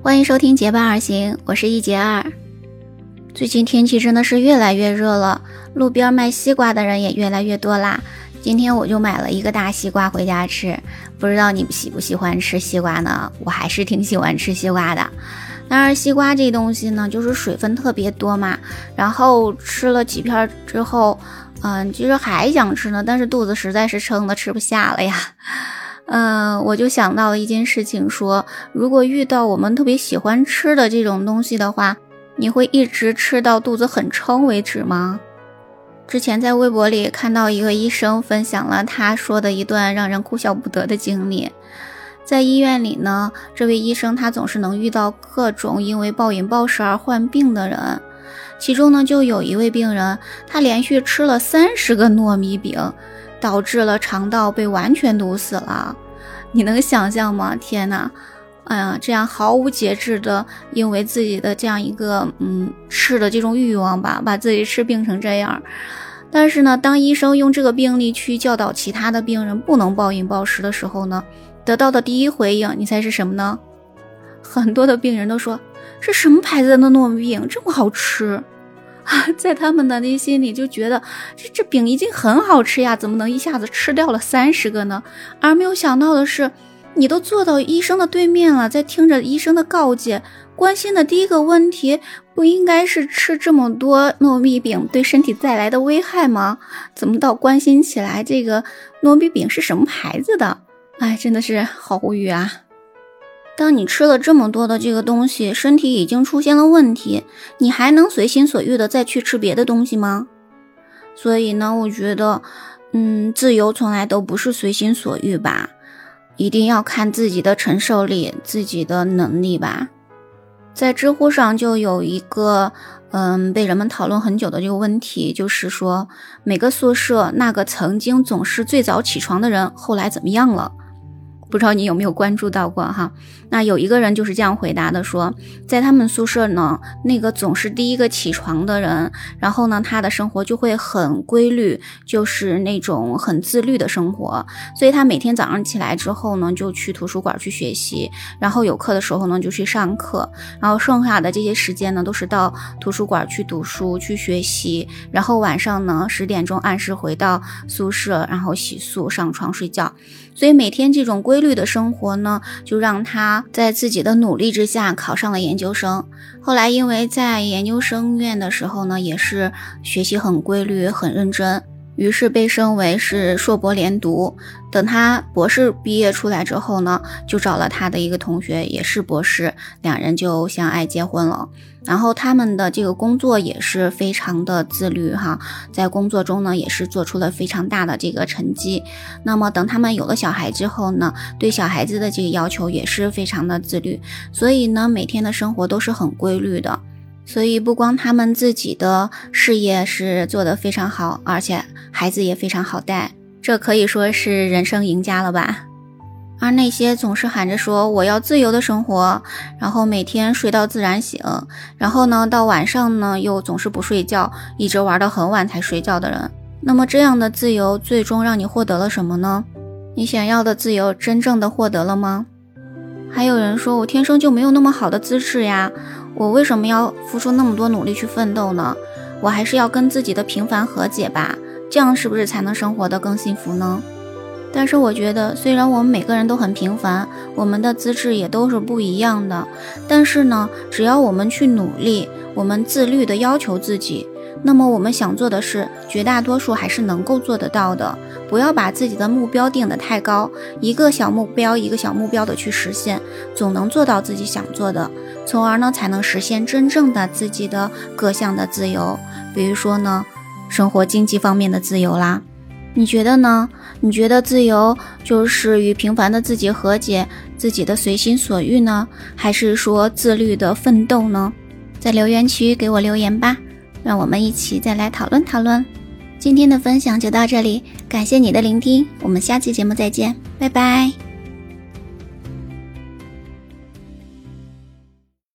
欢迎收听结伴而行，我是一杰二。最近天气真的是越来越热了，路边卖西瓜的人也越来越多啦。今天我就买了一个大西瓜回家吃，不知道你们喜不喜欢吃西瓜呢？我还是挺喜欢吃西瓜的。但是西瓜这东西呢，就是水分特别多嘛，然后吃了几片之后，嗯，其实还想吃呢，但是肚子实在是撑的吃不下了呀。嗯，我就想到了一件事情，说如果遇到我们特别喜欢吃的这种东西的话，你会一直吃到肚子很撑为止吗？之前在微博里看到一个医生分享了他说的一段让人哭笑不得的经历，在医院里呢，这位医生他总是能遇到各种因为暴饮暴食而患病的人，其中呢就有一位病人，他连续吃了三十个糯米饼。导致了肠道被完全堵死了，你能想象吗？天哪，哎呀，这样毫无节制的，因为自己的这样一个嗯吃的这种欲望吧，把自己吃病成这样。但是呢，当医生用这个病例去教导其他的病人不能暴饮暴食的时候呢，得到的第一回应，你猜是什么呢？很多的病人都说，是什么牌子的糯米饼这么好吃？在他们的内心里就觉得这这饼已经很好吃呀，怎么能一下子吃掉了三十个呢？而没有想到的是，你都坐到医生的对面了，在听着医生的告诫，关心的第一个问题不应该是吃这么多糯米饼对身体带来的危害吗？怎么到关心起来这个糯米饼是什么牌子的？哎，真的是好无语啊！当你吃了这么多的这个东西，身体已经出现了问题，你还能随心所欲的再去吃别的东西吗？所以呢，我觉得，嗯，自由从来都不是随心所欲吧，一定要看自己的承受力、自己的能力吧。在知乎上就有一个，嗯，被人们讨论很久的这个问题，就是说每个宿舍那个曾经总是最早起床的人，后来怎么样了？不知道你有没有关注到过哈？那有一个人就是这样回答的，说在他们宿舍呢，那个总是第一个起床的人，然后呢，他的生活就会很规律，就是那种很自律的生活。所以他每天早上起来之后呢，就去图书馆去学习，然后有课的时候呢就去上课，然后剩下的这些时间呢都是到图书馆去读书去学习，然后晚上呢十点钟按时回到宿舍，然后洗漱上床睡觉。所以每天这种规规律的生活呢，就让他在自己的努力之下考上了研究生。后来因为在研究生院的时候呢，也是学习很规律、很认真，于是被升为是硕博连读。等他博士毕业出来之后呢，就找了他的一个同学，也是博士，两人就相爱结婚了。然后他们的这个工作也是非常的自律哈，在工作中呢也是做出了非常大的这个成绩。那么等他们有了小孩之后呢，对小孩子的这个要求也是非常的自律，所以呢每天的生活都是很规律的。所以不光他们自己的事业是做得非常好，而且孩子也非常好带。这可以说是人生赢家了吧？而那些总是喊着说我要自由的生活，然后每天睡到自然醒，然后呢到晚上呢又总是不睡觉，一直玩到很晚才睡觉的人，那么这样的自由最终让你获得了什么呢？你想要的自由真正的获得了吗？还有人说我天生就没有那么好的资质呀，我为什么要付出那么多努力去奋斗呢？我还是要跟自己的平凡和解吧。这样是不是才能生活得更幸福呢？但是我觉得，虽然我们每个人都很平凡，我们的资质也都是不一样的，但是呢，只要我们去努力，我们自律的要求自己，那么我们想做的事，绝大多数还是能够做得到的。不要把自己的目标定得太高，一个小目标一个小目标的去实现，总能做到自己想做的，从而呢，才能实现真正的自己的各项的自由。比如说呢。生活经济方面的自由啦，你觉得呢？你觉得自由就是与平凡的自己和解，自己的随心所欲呢，还是说自律的奋斗呢？在留言区给我留言吧，让我们一起再来讨论讨论。今天的分享就到这里，感谢你的聆听，我们下期节目再见，拜拜。